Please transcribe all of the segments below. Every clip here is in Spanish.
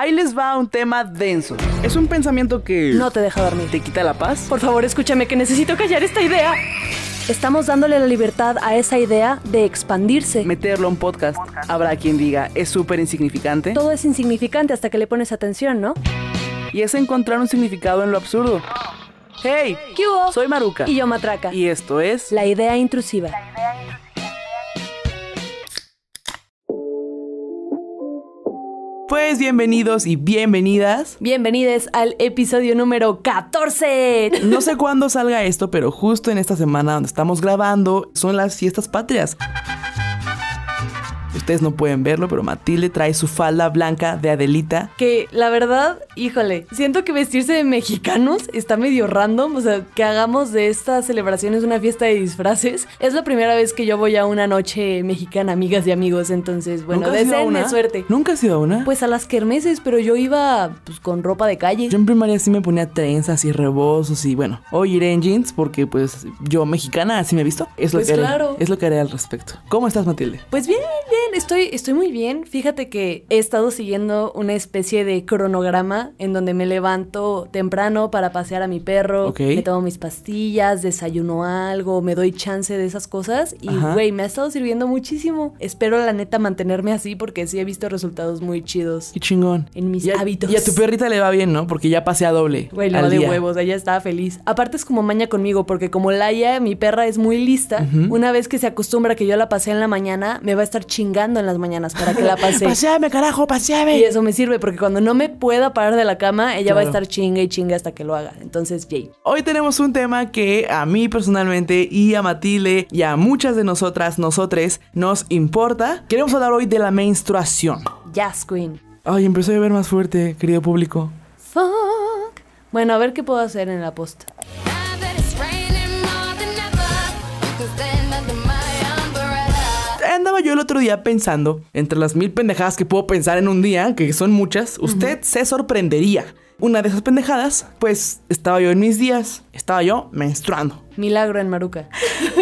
Ahí les va un tema denso. Es un pensamiento que... No te deja dormir. ¿Te quita la paz? Por favor, escúchame que necesito callar esta idea. Estamos dándole la libertad a esa idea de expandirse. Meterlo a un podcast. Habrá quien diga, es súper insignificante. Todo es insignificante hasta que le pones atención, ¿no? Y es encontrar un significado en lo absurdo. ¡Hey! ¿Qué hubo? Soy Maruca. Y yo Matraca. Y esto es... La idea intrusiva. Pues bienvenidos y bienvenidas. Bienvenidos al episodio número 14. No sé cuándo salga esto, pero justo en esta semana donde estamos grabando son las fiestas patrias. Ustedes no pueden verlo, pero Matilde trae su falda blanca de Adelita. Que la verdad, híjole, siento que vestirse de mexicanos está medio random. O sea, que hagamos de estas celebraciones una fiesta de disfraces. Es la primera vez que yo voy a una noche mexicana, amigas y amigos. Entonces, bueno, ¿Nunca has ido a deseenme suerte. ¿Nunca has ido a una? Pues a las kermeses, pero yo iba pues con ropa de calle. Yo en primaria sí me ponía trenzas y rebozos y bueno, hoy iré en jeans porque pues yo mexicana así me he visto. Es lo Pues que haré, claro. es lo que haré al respecto. ¿Cómo estás, Matilde? Pues bien, bien, estoy, estoy muy bien. Fíjate que he estado siguiendo una especie de cronograma en donde me levanto temprano para pasear a mi perro, me tomo mis pastillas, desayuno algo, me doy chance de esas cosas y güey, me ha estado sirviendo muchísimo. Espero la neta mantenerme así porque sí he visto resultados muy chidos Qué chingón. en mis Y a- hábitos. Y a tu perrita le va bien, ¿no? Porque ya pasea doble. Güey, le va de huevos, ella estaba feliz. Aparte es como maña conmigo, porque como Laia, mi perra, es muy lista, Ujú. una vez que se acostumbra que yo la pasé en la mañana, me va a estar chingando en las mañanas para que la pase. Paseame, carajo, paseame. y eso me sirve, porque cuando no me pueda parar de la cama, ella va a estar chinga y chinga hasta que lo haga. Entonces, Jay. Hoy tenemos un tema que a mí personalmente y a Matilde y a muchas de nosotras, nosotres, nos importa. Queremos hablar hoy de la menstruación. Jazz Queen. Ay, empezó a llover más fuerte, querido público. Fuck. Bueno, a ver qué puedo hacer en la posta. Yo el otro día pensando, entre las mil pendejadas que puedo pensar en un día, que son muchas, usted se sorprendería. Una de esas pendejadas, pues estaba yo en mis días, estaba yo menstruando. Milagro en Maruca.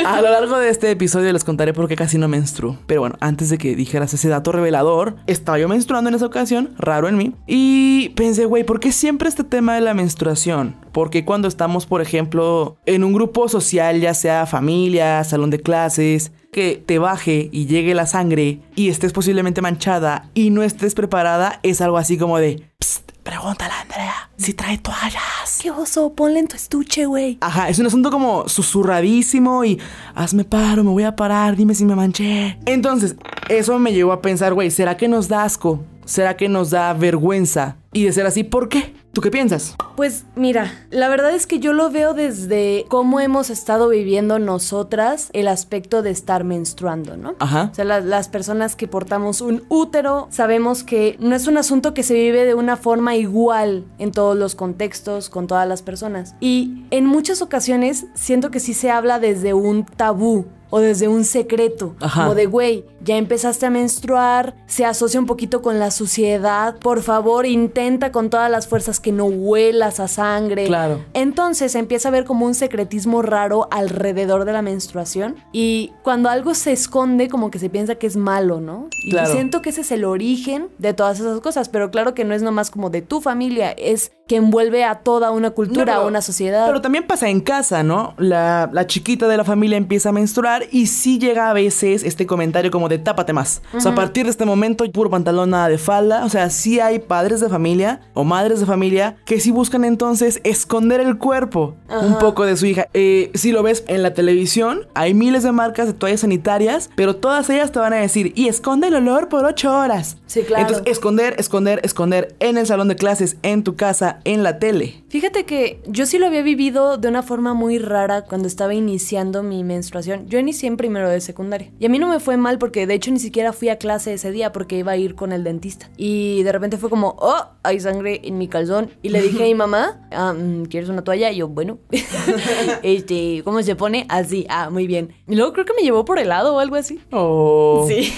A lo largo de este episodio les contaré por qué casi no menstruo. Pero bueno, antes de que dijeras ese dato revelador, estaba yo menstruando en esa ocasión, raro en mí. Y pensé, güey, ¿por qué siempre este tema de la menstruación? Porque cuando estamos, por ejemplo, en un grupo social, ya sea familia, salón de clases, que te baje y llegue la sangre y estés posiblemente manchada y no estés preparada, es algo así como de, "Psst, pregúntale a Andrea si trae toallas. ¡Qué oso! Ponle en tu estuche, güey. Ajá, es un asunto como susurradísimo y hazme paro, me voy a parar, dime si me manché. Entonces, eso me llevó a pensar, güey, ¿será que nos da asco? ¿Será que nos da vergüenza? Y de ser así, ¿por qué? ¿Tú qué piensas? Pues mira, la verdad es que yo lo veo desde cómo hemos estado viviendo nosotras el aspecto de estar menstruando, ¿no? Ajá. O sea, las, las personas que portamos un útero sabemos que no es un asunto que se vive de una forma igual en todos los contextos, con todas las personas. Y en muchas ocasiones siento que sí se habla desde un tabú. O desde un secreto, Ajá. como de, güey, ya empezaste a menstruar, se asocia un poquito con la suciedad, por favor, intenta con todas las fuerzas que no huelas a sangre. Claro. Entonces empieza a ver como un secretismo raro alrededor de la menstruación y cuando algo se esconde como que se piensa que es malo, ¿no? Y Claro. siento que ese es el origen de todas esas cosas, pero claro que no es nomás como de tu familia, es que envuelve a toda una cultura, No, pero- a una sociedad. Pero también pasa en casa, ¿no? La, la chiquita de la familia empieza a menstruar y sí llega a veces este comentario como de tápate más. O sea, a partir de este momento, puro pantalón, nada de falda. O sea, sí hay padres de familia o madres de familia que sí buscan entonces esconder el cuerpo un poco de su hija. Eh, si lo ves en la televisión, hay miles de marcas de toallas sanitarias, pero todas ellas te van a decir, y esconde el olor por ocho horas. Sí, claro. Entonces, esconder, esconder, esconder en el salón de clases, en tu casa, en la tele. Fíjate que yo sí lo había vivido de una forma muy rara cuando estaba iniciando mi menstruación. Yo inicié en primero de secundaria. Y a mí no me fue mal porque de hecho ni siquiera fui a clase ese día porque iba a ir con el dentista. Y de repente fue como, oh, hay sangre en mi calzón. Y le dije a mi mamá, "Ah, mm, ¿quieres una toalla? Y yo, bueno. este, ¿cómo se pone? Así, ah, muy bien. Y luego creo que me llevó por helado o algo así. Oh. Sí.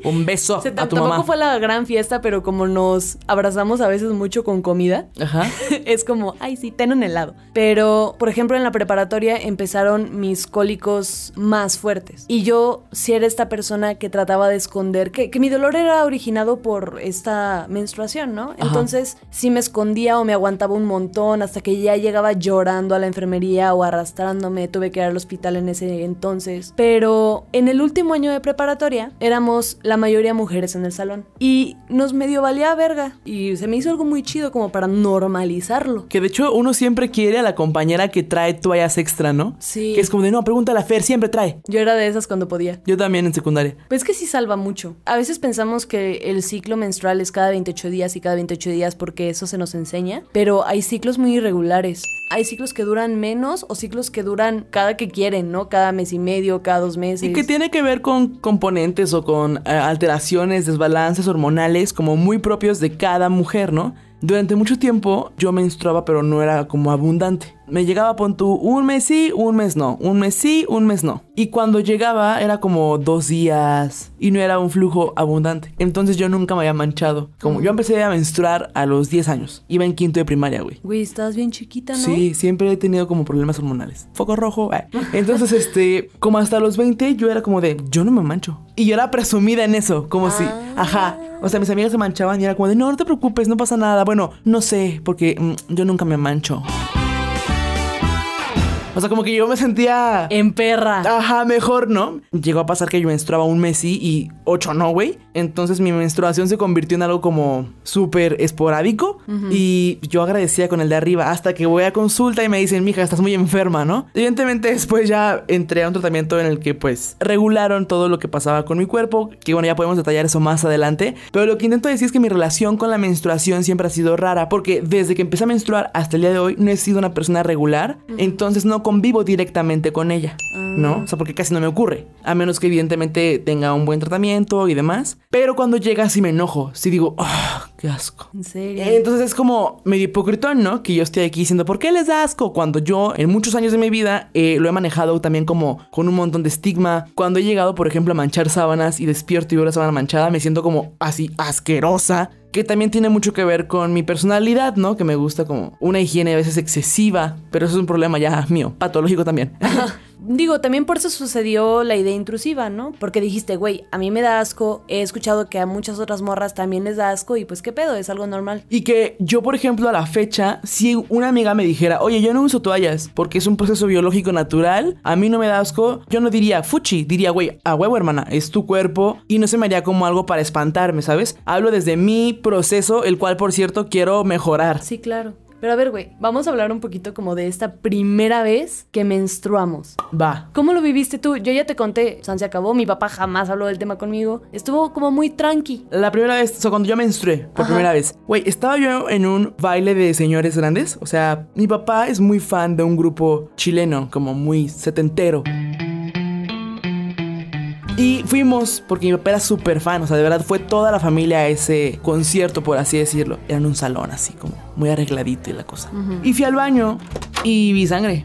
Un beso a tu tampoco mamá. fue la gran fiesta, pero como nos abrazamos a veces mucho con comida, Ajá. Ajá. es como, ay, sí, ten un helado. Pero, por ejemplo, en la preparatoria empezaron mis cólicos más fuertes. Y yo sí era esta persona que trataba de esconder que, que mi dolor era originado por esta menstruación, ¿no? Entonces, sí me escondía o me aguantaba un montón hasta que ya llegaba llorando a la enfermería o arrastrándome. Tuve que ir al hospital en ese entonces. Pero en el último año de preparatoria éramos la mayoría mujeres en el salón. Y nos medio valía verga. Y se me hizo algo muy chido como para normalizarlo. Que de hecho uno siempre quiere a la compañera que trae toallas extra, ¿no? Sí. Que es como de, no, pregúntale a Fer, siempre trae. Yo era de esas cuando podía. Yo también en secundaria. Pues que sí salva mucho. A veces pensamos que el ciclo menstrual es cada 28 días y cada 28 días porque eso se nos enseña, pero hay ciclos muy irregulares. Hay ciclos que duran menos o ciclos que duran cada que quieren, ¿no? Cada mes y medio, cada dos meses. Y que tiene que ver con componentes o con eh, alteraciones, desbalances hormonales como muy propios de cada mujer, ¿no? Durante mucho tiempo yo menstruaba pero no era como abundante. Me llegaba pon tú un mes sí, un mes no, un mes sí, un mes no. Y cuando llegaba era como dos días y no era un flujo abundante. Entonces yo nunca me había manchado. Como yo empecé a menstruar a los 10 años. Iba en quinto de primaria, güey. Güey, estás bien chiquita, ¿no? Sí, siempre he tenido como problemas hormonales. Foco rojo. eh. Entonces, este, como hasta los 20, yo era como de, yo no me mancho. Y yo era presumida en eso, como si, ajá. O sea, mis amigas se manchaban y era como de, no, no te preocupes, no pasa nada. Bueno, no sé, porque mm, yo nunca me mancho. O sea, como que yo me sentía... En perra. Ajá, mejor, ¿no? Llegó a pasar que yo menstruaba un mes sí y ocho no, güey. Entonces mi menstruación se convirtió en algo como súper esporádico. Y yo agradecía con el de arriba hasta que voy a consulta y me dicen, mija, estás muy enferma, ¿no? Evidentemente después ya entré a un tratamiento en el que pues regularon todo lo que pasaba con mi cuerpo. Que bueno, ya podemos detallar eso más adelante. Pero lo que intento decir es que mi relación con la menstruación siempre ha sido rara. Porque desde que empecé a menstruar hasta el día de hoy no he sido una persona regular. Entonces no convivo directamente con ella, ¿no? O sea, porque casi no me ocurre. A menos que evidentemente tenga un buen tratamiento y demás. Pero cuando llega sí me enojo. Sí digo, ah, qué asco. En serio. Entonces es como medio hipocritón, ¿no? Que yo estoy aquí diciendo, ¿por qué les da asco? Cuando yo en muchos años de mi vida eh, lo he manejado también como con un montón de estigma. Cuando he llegado, por ejemplo, a manchar sábanas y despierto y veo la sábana manchada, me siento como así asquerosa. Que también tiene mucho que ver con mi personalidad, ¿no? Que me gusta como una higiene a veces excesiva. Pero eso es un problema ya mío, patológico también. Digo, también por eso sucedió la idea intrusiva, ¿no? Porque dijiste, güey, a mí me da asco, he escuchado que a muchas otras morras también les da asco y pues qué pedo, es algo normal. Y que yo, por ejemplo, a la fecha, si una amiga me dijera, oye, yo no uso toallas porque es un proceso biológico natural, a mí no me da asco, yo no diría fuchi, diría, güey, a huevo, hermana, es tu cuerpo y no se me haría como algo para espantarme, ¿sabes? Hablo desde mi proceso, el cual, por cierto, quiero mejorar. Sí, claro. Pero a ver, güey, vamos a hablar un poquito como de esta primera vez que menstruamos. Va. ¿Cómo lo viviste tú? Yo ya te conté, San se acabó, mi papá jamás habló del tema conmigo. Estuvo como muy tranqui. La primera vez, o sea, cuando yo menstrué por Ajá. primera vez, güey, estaba yo en un baile de señores grandes. O sea, mi papá es muy fan de un grupo chileno, como muy setentero. Y fuimos porque mi papá era súper fan, o sea, de verdad fue toda la familia a ese concierto, por así decirlo. Era en un salón así, como muy arregladito y la cosa. Y fui al baño y vi sangre.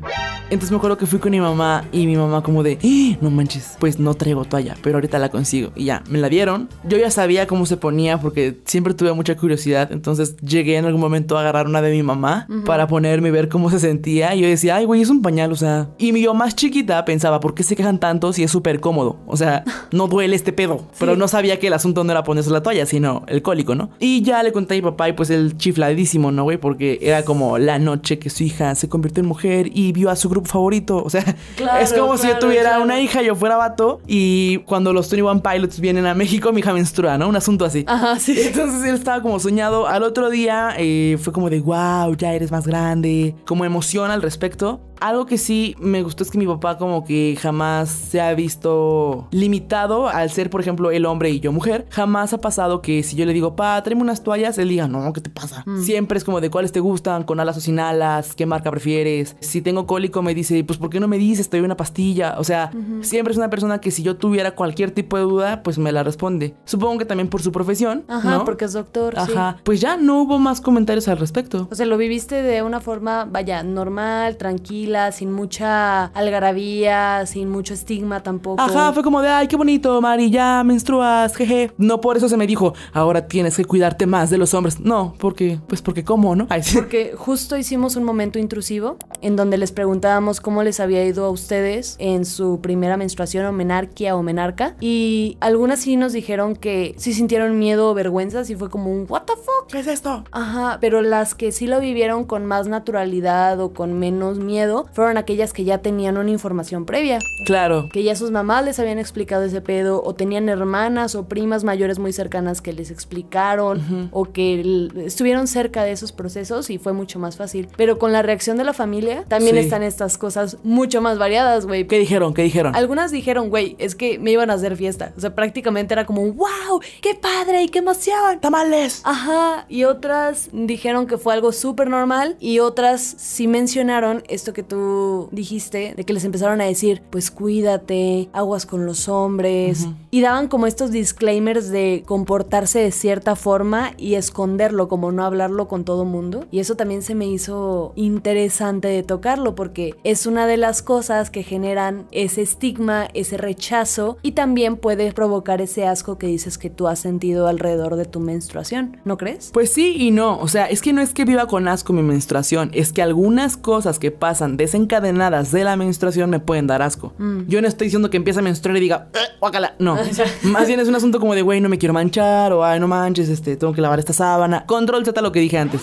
Entonces me acuerdo que fui con mi mamá y mi mamá como de, "Ah, no manches, pues no traigo toalla, pero ahorita la consigo. Y ya, me la dieron. Yo ya sabía cómo se ponía porque siempre tuve mucha curiosidad. Entonces llegué en algún momento a agarrar una de mi mamá para ponerme y ver cómo se sentía. Y yo decía, ay, güey, es un pañal, o sea. Y mi yo más chiquita pensaba, ¿por qué se quejan tanto si es súper cómodo? O sea, no duele este pedo. Pero no sabía que el asunto no era ponerse la toalla, sino el cólico, ¿no? Y ya le conté a mi papá y pues el chifladísimo, ¿no, güey? Porque era como la noche que su hija se convirtió en mujer y vio a su grupo favorito. O sea, Claro, es como si yo tuviera claro. una hija y yo fuera vato. Y cuando los 21 Pilots vienen a México, mi hija menstrua, ¿no? Un asunto así. Ajá, sí. Entonces él estaba como soñado. Al otro día eh, fue como de, wow, ya eres más grande. Como emoción al respecto. Algo que sí me gustó es que mi papá como que jamás se ha visto limitado al ser, por ejemplo, el hombre y yo mujer. Jamás ha pasado que si yo le digo, pa, tráeme unas toallas, él diga, no, ¿qué te pasa? Siempre es como de cuáles te gustan, con alas o sin alas, qué marca prefieres. Si tengo cólico me dice, pues ¿por qué no me dices? Te doy una pastilla. O sea, siempre es una persona que si yo tuviera cualquier tipo de duda, pues me la responde. Supongo que también por su profesión. Ajá, ¿no? porque es doctor. sí. Ajá. Pues ya no hubo más comentarios al respecto. O sea, lo viviste de una forma, vaya, normal, tranquila, tranquila, sin mucha algarabía, sin mucho estigma tampoco. Ajá, fue como de, ay, qué bonito, Mari, ya menstruas, jeje. No por eso se me dijo, ahora tienes que cuidarte más de los hombres. No, porque, pues porque cómo, ¿no? Ay, sí. Porque justo hicimos un momento intrusivo en donde les preguntábamos cómo les había ido a ustedes en su primera menstruación o menarquia o menarca. Y algunas sí nos dijeron que sí sintieron miedo o vergüenza, sí fue como un what the fuck. ¿Qué es esto? Ajá, pero las que sí lo vivieron con más naturalidad o con menos miedo fueron aquellas que ya tenían una información previa. Claro. Que ya sus mamás les habían explicado ese pedo, o tenían hermanas o primas mayores muy cercanas que les explicaron, o que estuvieron cerca de esos procesos y fue mucho más fácil. Pero con la reacción de la familia también Sí. están estas cosas mucho más variadas, güey. ¿Qué dijeron? ¿Qué dijeron? Algunas dijeron, güey, es que me iban a hacer fiesta. O sea, prácticamente era como, wow, qué padre y qué emoción. ¡Tamales! Ajá, y otras dijeron que fue algo súper normal y otras sí mencionaron esto que tú dijiste, de que les empezaron a decir, pues cuídate, aguas con los hombres, y daban como estos disclaimers de comportarse de cierta forma y esconderlo, como no hablarlo con todo mundo. Y eso también se me hizo interesante de tocarlo porque es una de las cosas que generan ese estigma, ese rechazo y también puede provocar ese asco que dices que tú has sentido alrededor de tu menstruación, ¿no crees? Pues sí y no, o sea, es que no es que viva con asco mi menstruación, es que algunas cosas que pasan desencadenadas de la menstruación me pueden dar asco. Yo no estoy diciendo que empiece a menstruar y diga, "Eh, guácala", no. Más bien es un asunto como de, güey, no me quiero manchar, o ay, no manches, este, tengo que lavar esta sábana. Control Z lo que dije antes.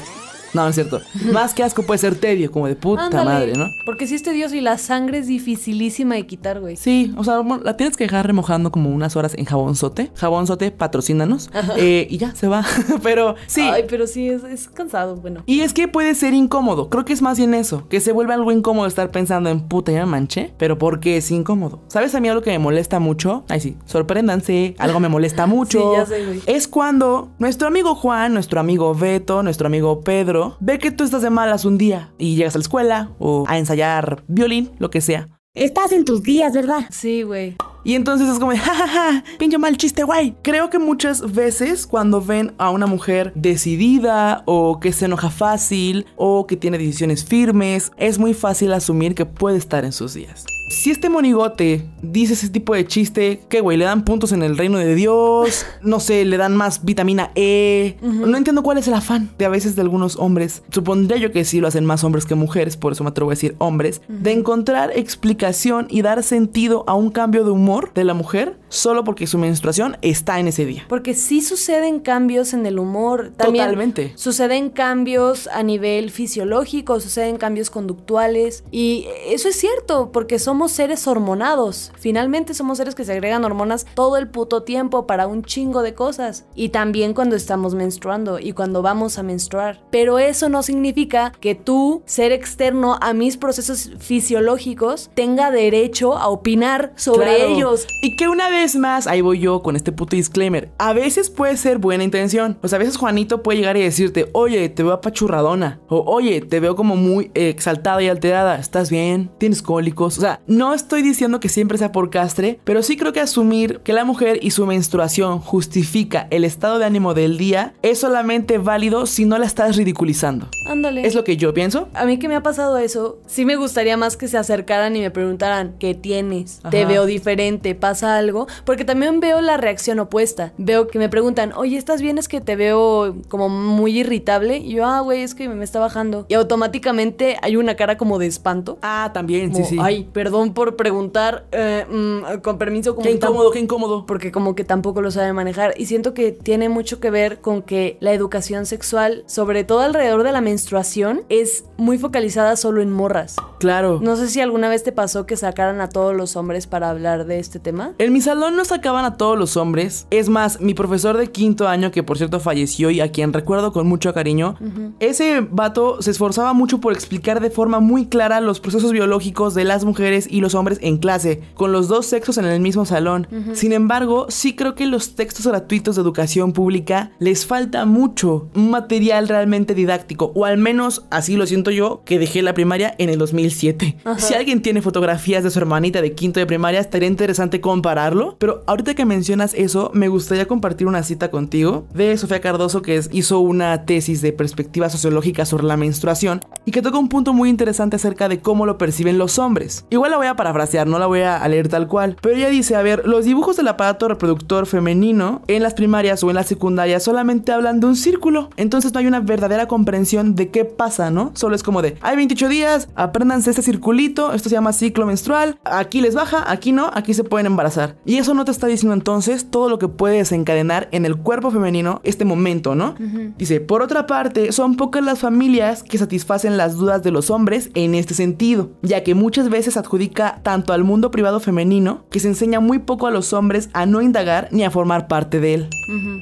No, no es cierto. Más que asco puede ser tedio, como de puta Ándale, madre, ¿no? Porque si es tedioso y la sangre es dificilísima de quitar, güey. Sí, o sea, la tienes que dejar remojando como unas horas en. Jabón sote, patrocínanos. Eh, y ya, se va. Pero sí. Ay, pero sí, es, es cansado, bueno. Y es que puede ser incómodo. Creo que es más bien eso. Que se vuelve algo incómodo estar pensando en puta, ya me manché. Pero porque es incómodo. ¿Sabes a mí algo que me molesta mucho? Ay, sí, sorpréndanse. Algo me molesta mucho. Sí, ya sé, güey. Es cuando nuestro amigo Juan, nuestro amigo Beto, nuestro amigo Pedro, ve que tú estás de malas un día y llegas a la escuela o a ensayar violín, lo que sea. Estás en tus días, ¿verdad? Sí, güey. Y entonces es como de, jajaja, pinche mal chiste, güey. Creo que muchas veces cuando ven a una mujer decidida o que se enoja fácil o que tiene decisiones firmes, es muy fácil asumir que puede estar en sus días. Si este monigote dice ese tipo de chiste, ¿qué güey? ¿Le dan puntos en el reino de Dios? No sé, ¿le dan más vitamina E? No entiendo cuál es el afán de a veces de algunos hombres. Supondría yo que sí lo hacen más hombres que mujeres, por eso me atrevo a decir hombres. De encontrar explicación y dar sentido a un cambio de humor de la mujer solo porque su menstruación está en ese día. Porque sí suceden cambios en el humor. También Totalmente. Suceden cambios a nivel fisiológico, suceden cambios conductuales. Y eso es cierto, porque somos seres hormonados. Finalmente somos seres que se agregan hormonas todo el puto tiempo para un chingo de cosas. Y también cuando estamos menstruando y cuando vamos a menstruar. Pero eso no significa que tú, ser externo a mis procesos fisiológicos, tenga derecho a opinar sobre Claro. ellos. Y que una vez más, ahí voy yo con este puto disclaimer. A veces puede ser buena intención. O sea, a veces Juanito puede llegar y decirte, oye, te veo apachurradona. O oye, te veo como muy exaltada y alterada. ¿Estás bien? ¿Tienes cólicos? O sea, no estoy diciendo que siempre sea por castre, pero sí creo que asumir que la mujer y su menstruación justifica el estado de ánimo del día es solamente válido si no la estás ridiculizando. Ándale. Es lo que yo pienso. A mí que me ha pasado eso, sí me gustaría más que se acercaran y me preguntaran, ¿qué tienes? ¿Te veo diferente? ¿Pasa algo? Porque también veo la reacción opuesta. Veo que me preguntan, oye, ¿estás bien? Es que te veo como muy irritable. Y yo, ah, güey, es que me está bajando. Y automáticamente hay una cara como de espanto. Ah, también, Como, sí, sí. Ay, perdón por preguntar, eh, mm, con permiso. Como qué incómodo, qué incómodo. porque como que tampoco lo sabe manejar y siento que tiene mucho que ver con que la educación sexual, sobre todo alrededor de la menstruación, es muy focalizada solo en morras. Claro. No sé si alguna vez te pasó que sacaran a todos los hombres para hablar de este tema. En mi salón no sacaban a todos los hombres. Es más, mi profesor de quinto año, que por cierto falleció y a quien recuerdo con mucho cariño, ese vato se esforzaba mucho por explicar de forma muy clara los procesos biológicos de las mujeres y los hombres en clase, con los dos sexos en el mismo salón. Sin embargo, sí creo que los textos gratuitos de educación pública les falta mucho un material realmente didáctico, o al menos así lo siento yo, que dejé la primaria en el 2000. 2007. Si alguien tiene fotografías de su hermanita de quinto de primaria, estaría interesante compararlo. Pero ahorita que mencionas eso, me gustaría compartir una cita contigo de Sofía Cardoso, que es- hizo una tesis de perspectiva sociológica sobre la menstruación y que toca un punto muy interesante acerca de cómo lo perciben los hombres. Igual la voy a parafrasear, no la voy a leer tal cual. Pero ella dice, a ver, los dibujos del aparato reproductor femenino en las primarias o en las secundarias solamente hablan de un círculo. Entonces no hay una verdadera comprensión de qué pasa, ¿no? Solo es como de, hay 28 días, apréndanse este circulito, esto se llama ciclo menstrual, aquí les baja, aquí no, aquí se pueden embarazar. Y eso no te está diciendo entonces todo lo que puede desencadenar en el cuerpo femenino este momento, ¿no? Dice, por otra parte, son pocas las familias que satisfacen las dudas de los hombres en este sentido, ya que muchas veces adjudica tanto al mundo privado femenino que se enseña muy poco a los hombres a no indagar ni a formar parte de él.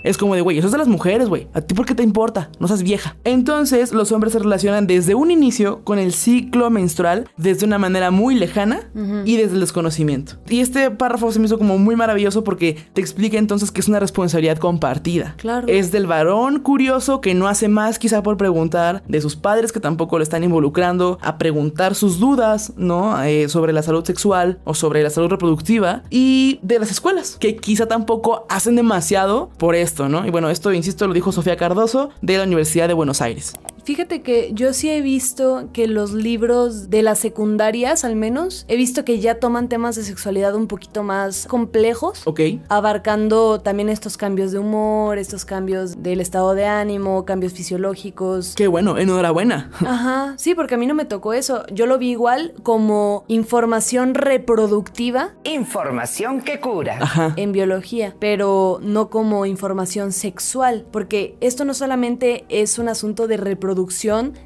Es como de, güey, eso es de las mujeres, güey. ¿A ti por qué te importa? No seas vieja. Entonces, los hombres se relacionan desde un inicio con el ciclo menstrual desde una manera muy lejana y desde el desconocimiento. Y este párrafo se me hizo como muy maravilloso porque te explica entonces que es una responsabilidad compartida. Claro. Es del varón curioso que no hace más quizá por preguntar, de sus padres que tampoco lo están involucrando, a preguntar sus dudas, ¿no? Eh, sobre la salud sexual o sobre la salud reproductiva y de las escuelas, que quizá tampoco hacen demasiado por esto, ¿no? Y bueno, esto, insisto, lo dijo Sofía Cardoso de la Universidad de Buenos Aires. Fíjate que yo sí he visto que los libros de las secundarias, al menos, he visto que ya toman temas de sexualidad un poquito más complejos. ¿Ok? Abarcando también estos cambios de humor, estos cambios del estado de ánimo, cambios fisiológicos. Qué bueno, enhorabuena. Ajá, sí, porque a mí no me tocó eso. Yo lo vi igual como información reproductiva Información que cura. Ajá. en biología, pero no como información sexual, porque esto no solamente es un asunto de reproducción,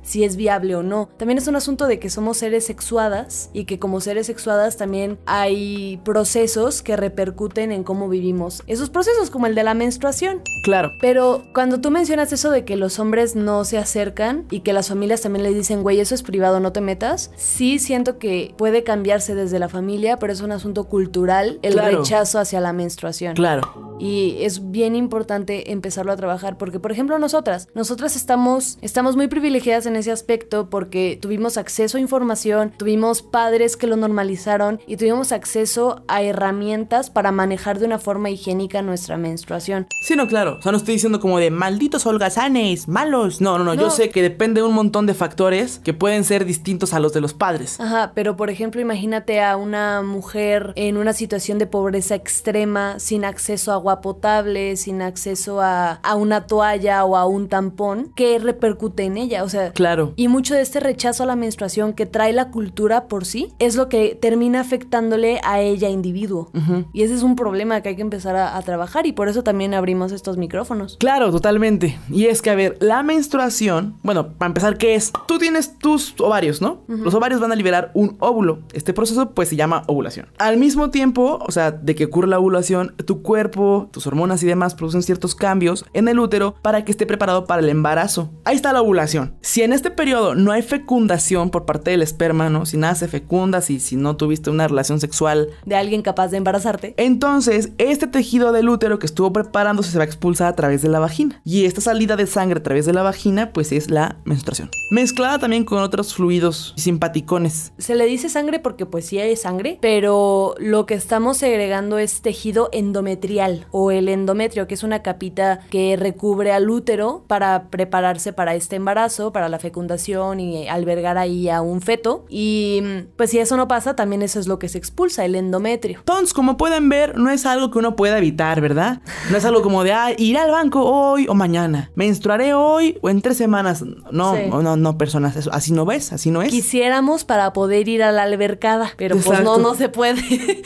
si es viable o no, también es un asunto de que somos seres sexuadas y que como seres sexuadas también hay procesos que repercuten en cómo vivimos esos procesos, como el de la menstruación. Claro. Pero cuando tú mencionas eso de que los hombres no se acercan y que las familias también les dicen, güey, eso es privado, no te metas, sí siento que puede cambiarse desde la familia, pero es un asunto cultural el Claro. rechazo hacia la menstruación. Claro. Y es bien importante empezarlo a trabajar porque, por ejemplo, nosotras, nosotras estamos, estamos muy privilegiadas en ese aspecto porque tuvimos acceso a información, tuvimos padres que lo normalizaron y tuvimos acceso a herramientas para manejar de una forma higiénica nuestra menstruación. Sí, no, claro. O sea, no estoy diciendo como de malditos holgazanes, malos. No, no, no, Yo sé que depende de un montón de factores que pueden ser distintos a los de los padres. Ajá, pero por ejemplo, imagínate a una mujer en una situación de pobreza extrema, sin acceso a agua potable, sin acceso a, a una toalla o a un tampón, ¿qué repercute en ella? O sea, Claro. y mucho de este rechazo a la menstruación que trae la cultura por sí es lo que termina afectándole a ella individuo. Y ese es un problema que hay que empezar a, a trabajar y por eso también abrimos estos micrófonos. Claro, totalmente. Y es que, a ver, la menstruación, bueno, para empezar, ¿qué es? Tú tienes tus ovarios, ¿no? Los ovarios van a liberar un óvulo. Este proceso, pues, se llama ovulación. Al mismo tiempo, o sea, de que ocurre la ovulación, tu cuerpo, tus hormonas y demás producen ciertos cambios en el útero para que esté preparado para el embarazo. Ahí está la ovulación. Si en este periodo no hay fecundación por parte del esperma, ¿no? Si nada se fecunda, si, si no tuviste una relación sexual De alguien capaz de embarazarte. entonces, este tejido del útero que estuvo preparándose se va a expulsar a través de la vagina. Y esta salida de sangre a través de la vagina, pues es la menstruación. Mezclada también con otros fluidos simpaticones. Se le dice sangre porque pues sí hay sangre, pero lo que estamos segregando es tejido endometrial o el endometrio, que es una capita que recubre al útero para prepararse para este embarazo, para la fecundación y albergar ahí a un feto. Y mm, pues si eso no pasa, también eso es lo que se expulsa, el endometrio. Entonces, como pueden ver, no es algo que uno pueda evitar, ¿verdad? No es algo como de, ah, ir al banco hoy o mañana. Menstruaré hoy o en tres semanas. No, Sí. no, no, personas. eso- así no ves, así no es. Quisiéramos para poder ir a la albercada, pero pues no, no se puede.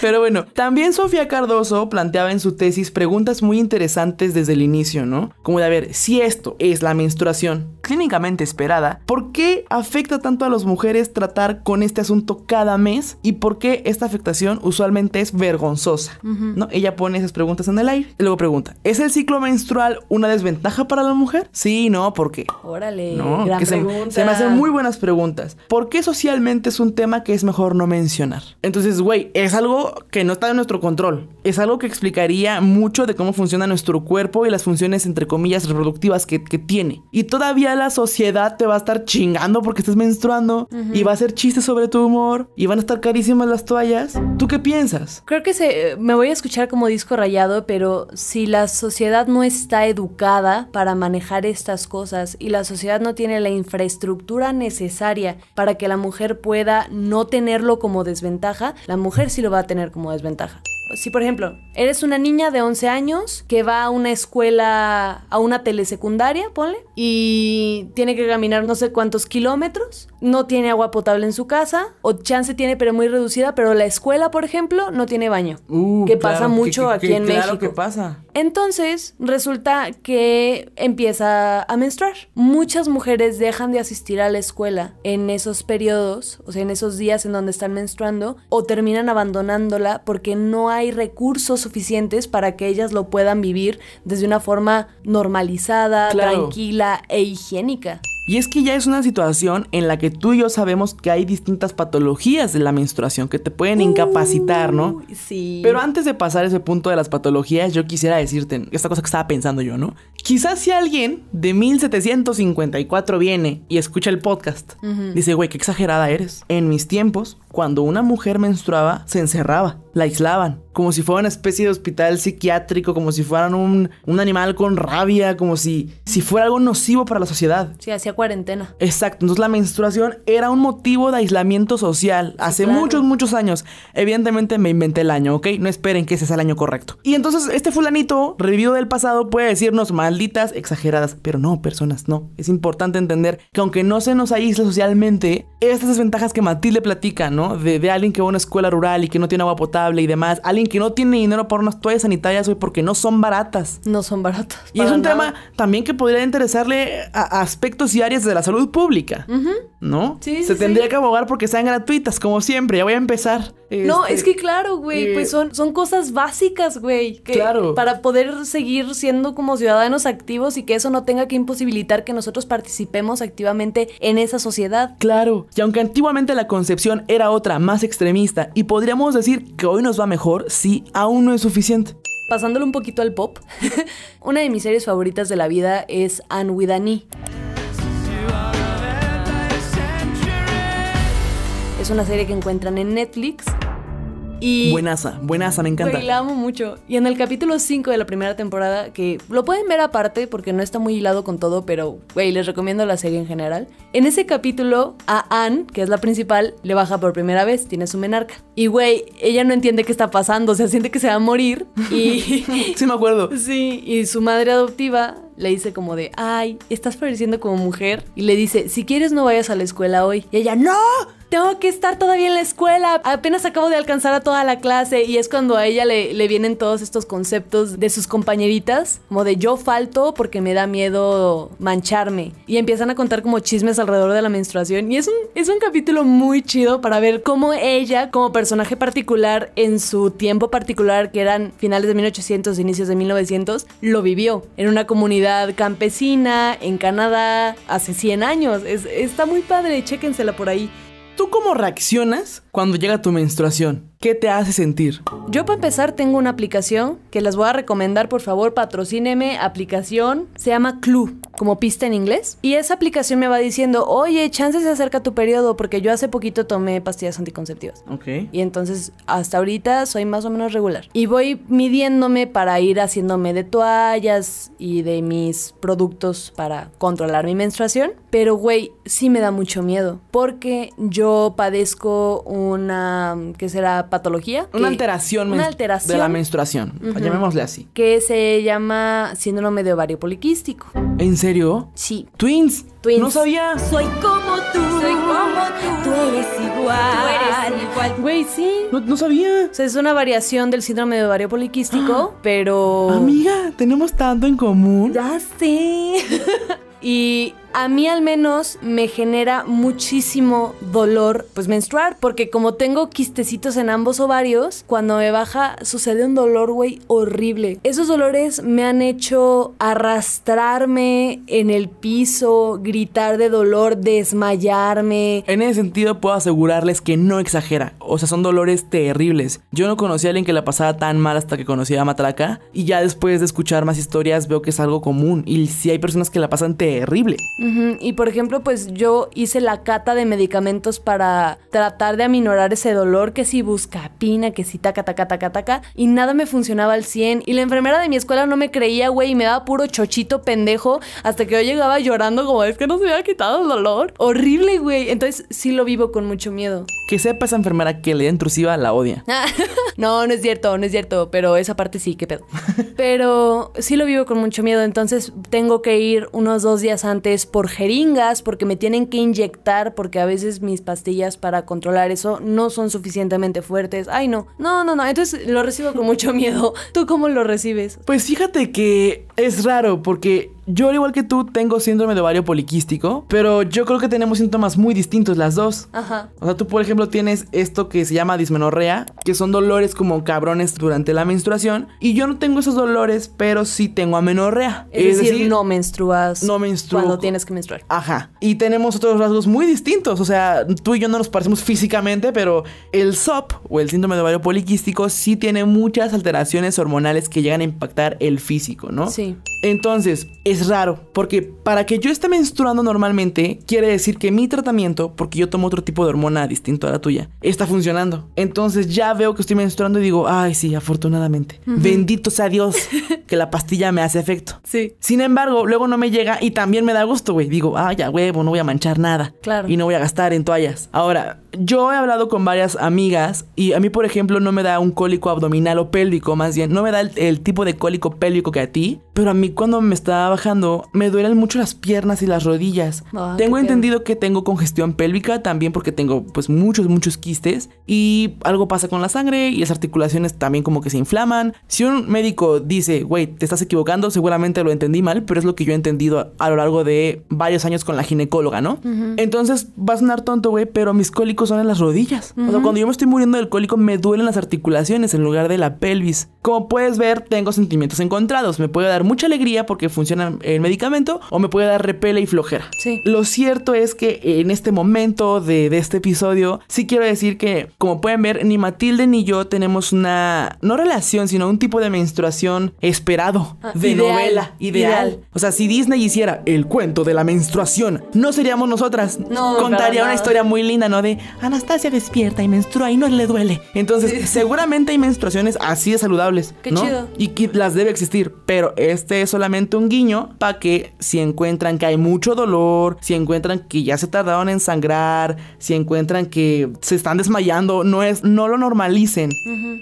Pero bueno, también Sofía Cardoso planteaba en su tesis preguntas muy interesantes desde el inicio, ¿no? Como de, a ver, si esto es la menstruación clínicamente esperada, ¿por qué afecta tanto a las mujeres tratar con este asunto cada mes? ¿Y por qué esta afectación usualmente es vergonzosa? ¿No? Ella pone esas preguntas en el aire y luego pregunta, ¿es el ciclo menstrual una desventaja para la mujer? Sí, no, ¿por qué? Órale, No, gran que se, me hacen muy buenas preguntas. ¿Por qué socialmente es un tema que es mejor no mencionar? Entonces, güey, es algo que no está en nuestro control. Es algo que explicaría mucho de cómo funciona nuestro cuerpo y las funciones, entre comillas, reproductivas que, que tiene. Y todavía la sociedad te va a estar chingando porque estás menstruando y va a hacer chistes sobre tu humor y van a estar carísimas las toallas. ¿Tú qué piensas? Creo que se, me voy a escuchar como disco rayado, pero si la sociedad no está educada para manejar estas cosas y la sociedad no tiene la infraestructura necesaria para que la mujer pueda no tenerlo como desventaja, la mujer sí lo va a tener como desventaja. Si por ejemplo, eres una niña de 11 años que va a una escuela, a una telesecundaria, ponle, y tiene que caminar no sé cuántos kilómetros, no tiene agua potable en su casa, o chance tiene pero muy reducida, pero la escuela, por ejemplo, no tiene baño. Uh, que claro, pasa mucho que- aquí que en claro México. que pasa. Entonces, resulta que empieza a menstruar. Muchas mujeres dejan de asistir a la escuela en esos periodos, o sea, en esos días en donde están menstruando, o terminan abandonándola porque no hay recursos suficientes para que ellas lo puedan vivir desde una forma normalizada, Claro. tranquila e higiénica. Y es que ya es una situación en la que tú y yo sabemos que hay distintas patologías de la menstruación que te pueden incapacitar, ¿no? Uy, Sí. Pero antes de pasar a ese punto de las patologías, yo quisiera decirte esta cosa que estaba pensando yo, ¿no? Quizás si alguien de 1754 viene y escucha el podcast, dice, güey, qué exagerada eres. En mis tiempos, cuando una mujer menstruaba, se encerraba, la aislaban, como si fuera una especie de hospital psiquiátrico, como si fueran un, un animal con rabia, como si, si fuera algo nocivo para la sociedad. Sí, hacía cuarentena. Exacto, entonces la menstruación era un motivo de aislamiento social hace claro. muchos, muchos años. Evidentemente me inventé el año, ¿ok? No esperen que ese sea el año correcto. Y entonces este fulanito, revivido del pasado, puede decirnos malditas, exageradas, pero no, personas, no. Es importante entender que aunque no se nos aísle socialmente, estas desventajas que Matilde platica, ¿no? De, de alguien que va a una escuela rural y que no tiene agua potable y demás, alguien que no tiene dinero para unas toallas sanitarias, güey, porque no son baratas. No son baratas. Y es un nada. tema también que podría interesarle a a aspectos y áreas de la salud pública, ¿no? Sí, Se sí, tendría sí. que abogar porque sean gratuitas, como siempre. Ya voy a empezar. No, Este, es que claro, güey, eh, pues son, son cosas básicas, güey. que Claro. Para poder seguir siendo como ciudadanos activos y que eso no tenga que imposibilitar que nosotros participemos activamente en esa sociedad. Claro, y aunque antiguamente la concepción era otra, más extremista, y podríamos decir que hoy nos va mejor, sí, aún no es suficiente. Pasándolo un poquito al pop, una de mis series favoritas de la vida es Anne with E. Es una serie que encuentran en Netflix. Y Buenaza, buenaza, me encanta. Güey, la amo mucho. Y en el capítulo 5 de la primera temporada, que lo pueden ver aparte porque no está muy hilado con todo, pero, güey, les recomiendo la serie en general. En ese capítulo, a Anne, que es la principal, le baja por primera vez, tiene su menarca. Y, güey, ella no entiende qué está pasando, o sea, siente que se va a morir. Y. Sí, me acuerdo. Sí, y su madre adoptiva le dice como de, ay, estás pareciendo como mujer. Y le dice, si quieres no vayas a la escuela hoy. Y ella, no, tengo que estar todavía en la escuela. Apenas acabo de alcanzar a toda la clase. Y es cuando a ella le, le vienen todos estos conceptos de sus compañeritas, como de yo falto porque me da miedo mancharme. Y empiezan a contar como chismes alrededor de la menstruación. Y es un, es un capítulo muy chido para ver cómo ella, como personaje particular en su tiempo particular, que eran finales de 1800, inicios de 1900, lo vivió en una comunidad campesina en Canadá hace 100 años. Es- está muy padre, chéquensela por ahí. ¿Tú cómo reaccionas cuando llega tu menstruación? ¿Qué te hace sentir? Yo para empezar tengo una aplicación que les voy a recomendar, por favor, patrocíneme, aplicación, se llama Clue, como pista en inglés. Y esa aplicación me va diciendo, oye, chance se acerca tu periodo, porque yo hace poquito tomé pastillas anticonceptivas. Ok. Y entonces hasta ahorita soy más o menos regular. Y voy midiéndome para ir haciéndome de toallas y de mis productos para controlar mi menstruación. Pero güey, sí me da mucho miedo. Porque yo padezco una, ¿qué será? Patología. Una que- alteración, Una alteración. de la menstruación. Llamémosle así. Que se llama síndrome de ovario poliquístico. ¿En serio? Sí. Twins. Twins. No sabía. Soy como tú. Soy como tú. Tú eres igual. Tú eres igual. Güey, sí. No, no sabía. O sea, es una variación del síndrome de ovario poliquístico, pero... Amiga, tenemos tanto en común. Ya sé. y a mí al menos me genera muchísimo dolor pues menstruar, porque como tengo quistecitos en ambos ovarios, cuando me baja sucede un dolor, güey, horrible. Esos dolores me han hecho arrastrarme en el piso, gritar de dolor, desmayarme. En ese sentido puedo asegurarles que no exagera. O sea, son dolores terribles. Yo no conocí a alguien que la pasara tan mal hasta que conocí a Matraca. Y ya después de escuchar más historias veo que es algo común. Y sí hay personas que la pasan terrible. Y por ejemplo, pues yo hice la cata de medicamentos para tratar de aminorar ese dolor, que si buscapina, que si taca, taca, taca, taca, y nada me funcionaba al 100. Y la enfermera de mi escuela no me creía, güey, y me daba puro chochito pendejo, hasta que yo llegaba llorando como, es que no se me había quitado el dolor. Horrible, güey. Entonces sí lo vivo con mucho miedo. Que sepa esa enfermera que le da intrusiva la odia. no, no es cierto, no es cierto, pero esa parte sí, qué pedo. Pero sí lo vivo con mucho miedo, entonces tengo que ir unos dos días antes por jeringas, porque me tienen que inyectar, porque a veces mis pastillas para controlar eso no son suficientemente fuertes. Ay, no, no, no, no, entonces lo recibo con mucho miedo. ¿Tú cómo lo recibes? Pues fíjate que es raro porque yo, al igual que tú, tengo síndrome de ovario poliquístico, pero yo creo que tenemos síntomas muy distintos las dos. Ajá. O sea, tú, por ejemplo, tienes esto que se llama dismenorrea, que son dolores como cabrones durante la menstruación, y yo no tengo esos dolores, pero sí tengo amenorrea. Es, decir, no menstruas no menstruo. cuando tienes que menstruar. Ajá. Y tenemos otros rasgos muy distintos. O sea, tú y yo no nos parecemos físicamente, pero el SOP o el síndrome de ovario poliquístico sí tiene muchas alteraciones hormonales que llegan a impactar el físico, ¿no? Sí. Entonces, es raro, porque para que yo esté menstruando normalmente, quiere decir que mi tratamiento, porque yo tomo otro tipo de hormona distinto a la tuya, está funcionando. Entonces ya veo que estoy menstruando y digo, ay, sí, afortunadamente. Bendito sea Dios que la pastilla me hace efecto. Sí. Sin embargo, luego no me llega y también me da gusto, güey. Digo, ah, ya huevo, no voy a manchar nada. Claro. Y no voy a gastar en toallas. Ahora, yo he hablado con varias amigas y a mí, por ejemplo, no me da un cólico abdominal o pélvico, más bien, no me da el, el tipo de cólico pélvico que a ti, pero a mí cuando me está bajando me duelen mucho las piernas y las rodillas. Ah, tengo entendido que tengo congestión pélvica también porque tengo pues muchos, muchos quistes y algo pasa con la sangre y las articulaciones también como que se inflaman. Si un médico dice, güey, te estás equivocando, seguramente lo entendí mal, pero es lo que yo he entendido a, a lo largo de varios años con la ginecóloga, ¿no? Entonces va a sonar tonto, güey, pero mis cólicos son en las rodillas. O sea, cuando yo me estoy muriendo del cólico, me duelen las articulaciones en lugar de la pelvis. Como puedes ver, tengo sentimientos encontrados. Me puede dar mucha alegría porque funciona el medicamento o me puede dar repele y flojera. Sí. Lo cierto es que en este momento de, de este episodio, sí quiero decir que, como pueden ver, ni Matilde ni yo tenemos una, no relación, sino un tipo de menstruación esperado, Ah, de ideal, novela, ideal. ideal. O sea, si Disney hiciera el cuento de la menstruación, no seríamos nosotras. No, Contaría una historia muy linda, ¿no? De Anastasia despierta y menstrua y no le duele. Entonces, seguramente hay menstruaciones así de saludables. Qué ¿no? chido. Y que las debe existir. Pero este es solamente un guiño para que si encuentran que hay mucho dolor, si encuentran que ya se tardaron en sangrar, si encuentran que se están desmayando, no es, no lo normalicen.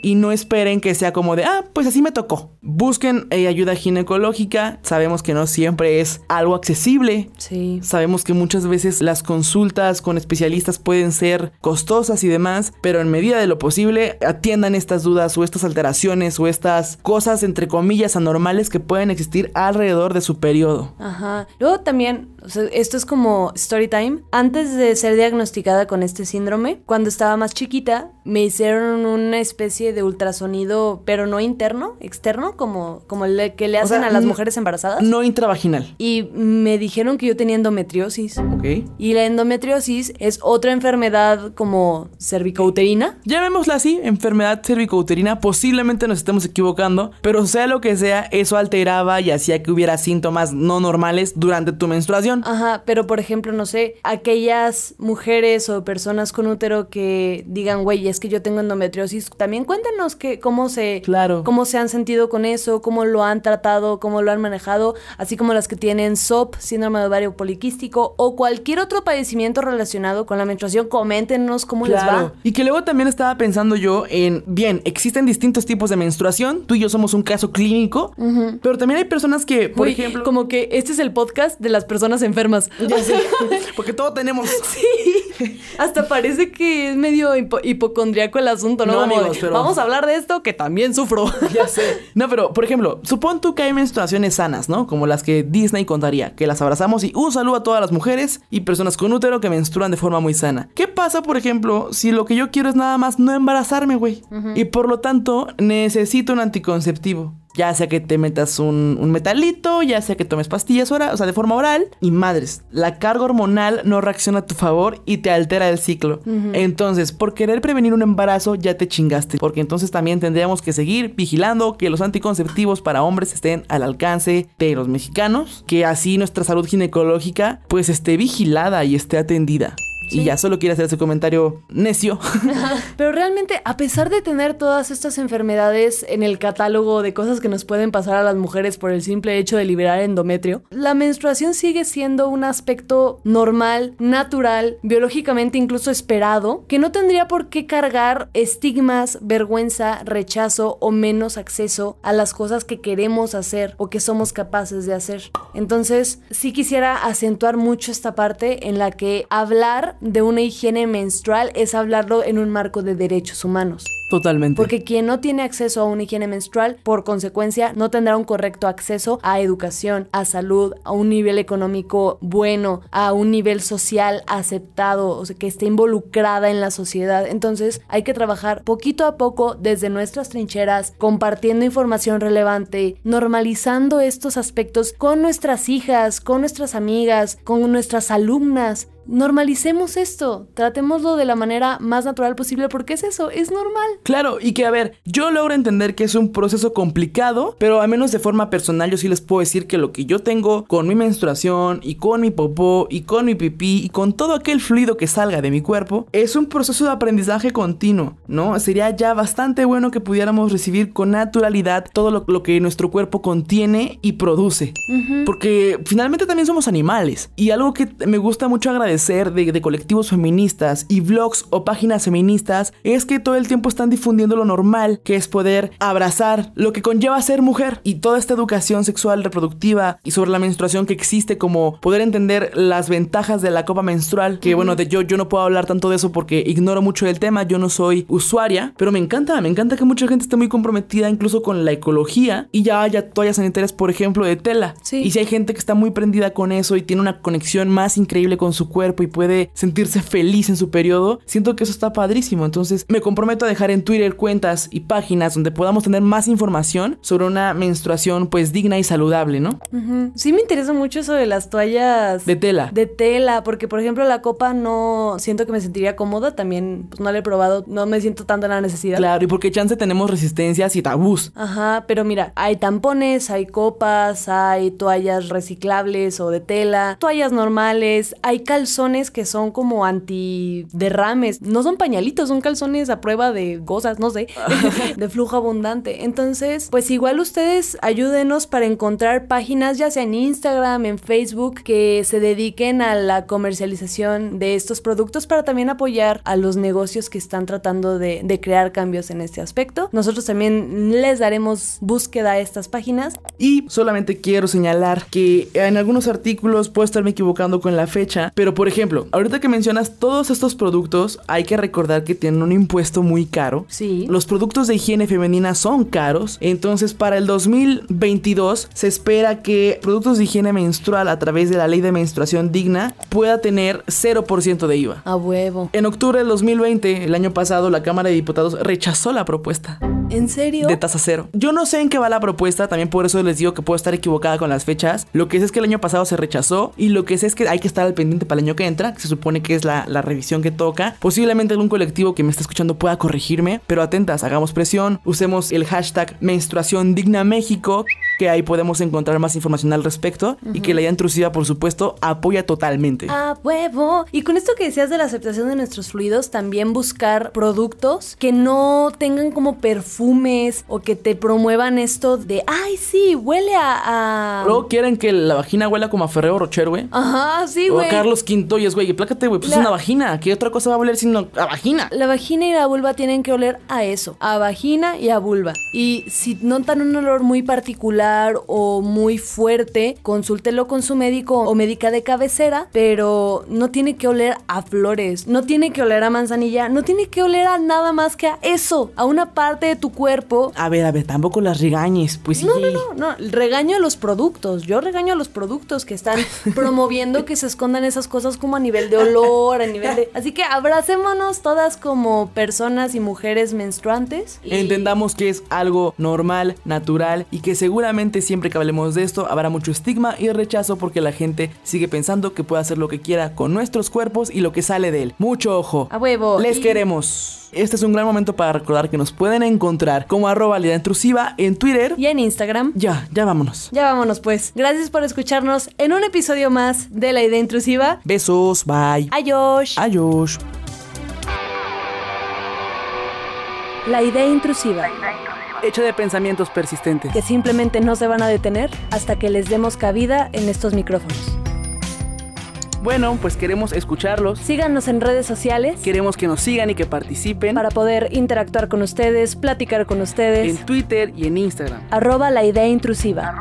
Y no esperen que sea como de, ah, pues así me tocó. Busquen eh, ayuda ginecológica. Sabemos que no siempre es algo accesible. Sí. Sabemos que muchas veces las consultas con especialistas pueden ser costosas y demás, pero en medida de lo posible atiendan estas dudas o estas alteraciones o estas cosas entre comillas anormales que pueden existir alrededor de su periodo. Ajá. Luego también, o sea, esto es como story time. Antes de ser diagnosticada con este síndrome, cuando estaba más chiquita, me hicieron una especie de ultrasonido, pero no interno, externo, como, como el que le O hacen sea, a las mujeres embarazadas. No intravaginal, Y me dijeron que yo tenía endometriosis. ¿ok? Y la endometriosis es otra enfermedad como cervicouterina. Llamémosla así, enfermedad cervicouterina, posiblemente nos estemos equivocando, pero sea lo que sea, eso alteraba y hacía que hubiera síntomas no normales durante tu menstruación. Ajá, pero por ejemplo, no sé, aquellas mujeres o personas con útero que digan, güey, es que yo tengo endometriosis, también cuéntanos que, cómo se, Claro. cómo se han sentido con eso, cómo lo han tratado, cómo lo han manejado, así como las que tienen SOP, síndrome de ovario poliquístico o cualquier otro padecimiento relacionado con la menstruación, coméntenos cómo les va. Y que luego también estaba pensando yo en, bien, existen distintos tipos de menstruación, tú y yo somos un caso clínico, pero también hay personas que, por Uy, ejemplo... como que este es el podcast de las personas enfermas. Ya sé, porque todo tenemos. Hasta parece que es medio hipo- hipocondriaco el asunto, ¿no? Amigos, pero- Vamos a hablar de esto que también sufro. Ya sé. No, pero, por ejemplo, supón tú que hay menstruaciones sanas, ¿no? Como las que Disney contaría, que las abrazamos y un saludo a todas las mujeres y personas con útero que menstruan de forma muy sana. ¿Qué pasa, por ejemplo, si lo que yo quiero es nada más no embarazarme, güey? Y por lo tanto, necesito un anticonceptivo. Ya sea que te metas un, un metalito, ya sea que tomes pastillas o sea, de forma oral. Y madres, la carga hormonal no reacciona a tu favor y te altera el ciclo. Entonces, por querer prevenir un embarazo, ya te chingaste. Porque entonces también tendríamos que seguir vigilando que los anticonceptivos para hombres estén al alcance de los mexicanos. Que así nuestra salud ginecológica pues esté vigilada y esté atendida. Y ya solo quiero hacer ese comentario necio. Pero realmente, a pesar de tener todas estas enfermedades en el catálogo de cosas que nos pueden pasar a las mujeres por el simple hecho de liberar endometrio, la menstruación sigue siendo un aspecto normal, natural, biológicamente incluso esperado, que no tendría por qué cargar estigmas, vergüenza, rechazo o menos acceso a las cosas que queremos hacer o que somos capaces de hacer. Entonces, sí quisiera acentuar mucho esta parte en la que hablar de una higiene menstrual es hablarlo en un marco de derechos humanos. Totalmente. Porque quien no tiene acceso a una higiene menstrual, por consecuencia, no tendrá un correcto acceso a educación, a salud, a un nivel económico bueno, a un nivel social aceptado, o sea, que esté involucrada en la sociedad. Entonces, hay que trabajar poquito a poco desde nuestras trincheras, compartiendo información relevante, normalizando estos aspectos con nuestras hijas, con nuestras amigas, con nuestras alumnas. Normalicemos esto, tratémoslo de la manera más natural posible porque es eso, es normal. Claro, y que a ver, yo logro entender que es un proceso complicado, pero al menos de forma personal yo sí les puedo decir que lo que yo tengo con mi menstruación y con mi popó y con mi pipí y con todo aquel fluido que salga de mi cuerpo es un proceso de aprendizaje continuo, ¿no? Sería ya bastante bueno que pudiéramos recibir con naturalidad todo lo, lo que nuestro cuerpo contiene y produce. Porque finalmente también somos animales. Y algo que me gusta mucho agradecer de, de colectivos feministas y blogs o páginas feministas es que todo el tiempo están difundiendo lo normal, que es poder abrazar lo que conlleva ser mujer y toda esta educación sexual reproductiva y sobre la menstruación que existe como poder entender las ventajas de la copa menstrual, que bueno, de yo yo no puedo hablar tanto de eso porque ignoro mucho el tema, yo no soy usuaria, pero me encanta, me encanta que mucha gente esté muy comprometida incluso con la ecología y ya haya toallas sanitarias, por ejemplo, de tela. Sí. Y si hay gente que está muy prendida con eso y tiene una conexión más increíble con su cuerpo y puede sentirse feliz en su periodo, siento que eso está padrísimo. Entonces me comprometo a dejar en Twitter cuentas y páginas donde podamos tener más información sobre una menstruación pues digna y saludable, ¿no? Ujú. Sí me interesa mucho eso de las toallas De tela. de tela, porque por ejemplo la copa no siento que me sentiría cómoda, también pues no la he probado, no me siento tanto en la necesidad. Claro, y porque chance tenemos resistencias y tabús. Ajá, pero mira, hay tampones, hay copas, hay toallas reciclables o de tela, toallas normales, hay calzones que son como antiderrames, no son pañalitos, son calzones a prueba de cosas, no sé, de flujo abundante. Entonces, pues igual ustedes ayúdenos para encontrar páginas, ya sea en Instagram, en Facebook, que se dediquen a la comercialización de estos productos para también apoyar a los negocios que están tratando de, de crear cambios en este aspecto. Nosotros también les daremos búsqueda a estas páginas. Y solamente quiero señalar que en algunos artículos puedo estarme equivocando con la fecha, pero por ejemplo, ahorita que mencionas todos estos productos, hay que recordar que tienen un impuesto muy caro. Sí. Los productos de higiene femenina son caros, entonces para el 2022 se espera que productos de higiene menstrual a través de la ley de menstruación digna pueda tener 0% de IVA. A huevo. En octubre del 2020, el año pasado, la Cámara de Diputados rechazó la propuesta ¿En serio? de tasa cero. Yo no sé en qué va la propuesta, también por eso les digo que puedo estar equivocada con las fechas. Lo que sé es que el año pasado se rechazó y lo que sé es que hay que estar al pendiente para el año que entra, que se supone que es la, la revisión que toca. Posiblemente algún colectivo que me está escuchando pueda corregirme, pero atentas, hagamos presión, usemos el hashtag menstruación digna México, que ahí podemos encontrar más información al respecto y que la ya intrusiva, por supuesto, apoya totalmente. A huevo. Y con esto que decías de la aceptación de nuestros fluidos, también buscar productos que no tengan como perfumes o que te promuevan esto de, ay, sí, huele a... a... Luego quieren que la vagina huela como a Ferrero Rocher, güey. Ajá, sí, O a güey. Carlos Quintoyes, güey. Plácate, güey. Pues La- es una vagina. ¿Qué otra cosa va a oler sino a vagina? La vagina y la vulva tienen que oler a eso, a vagina y a vulva. Y si notan un olor muy particular o muy fuerte, consúltelo con su médico o médica de cabecera, pero no tiene que oler a flores, no tiene que oler a manzanilla, no tiene que oler a nada más que a eso, a una parte de tu cuerpo. A ver, a ver, tampoco las regañes. Pues sí. No, no, no, no, regaño a los productos, yo regaño a los productos que están promoviendo que se escondan esas cosas como a nivel de olor, a nivel de... Así que abracémonos todas como personas y mujeres menstruantes. y- Entendamos que es algo normal, natural y que seguramente siempre que hablemos de esto habrá mucho estigma y rechazo porque la gente sigue pensando que puede hacer lo que quiera con nuestros cuerpos y lo que sale de él. Mucho ojo. A huevo. Les Y- queremos. Este es un gran momento para recordar que nos pueden encontrar como arroba la idea intrusiva en Twitter. Y en Instagram. Ya, ya vámonos. Ya vámonos pues. Gracias por escucharnos en un episodio más de La Idea Intrusiva. Besos, bye. Adiós. Adiós. La Idea Intrusiva. Hecho de pensamientos persistentes. Que simplemente no se van a detener hasta que les demos cabida en estos micrófonos. Bueno, pues queremos escucharlos. Síganos en redes sociales Queremos que nos sigan y que participen para poder interactuar con ustedes, platicar con ustedes. en Twitter y en Instagram. Arroba La Idea Intrusiva.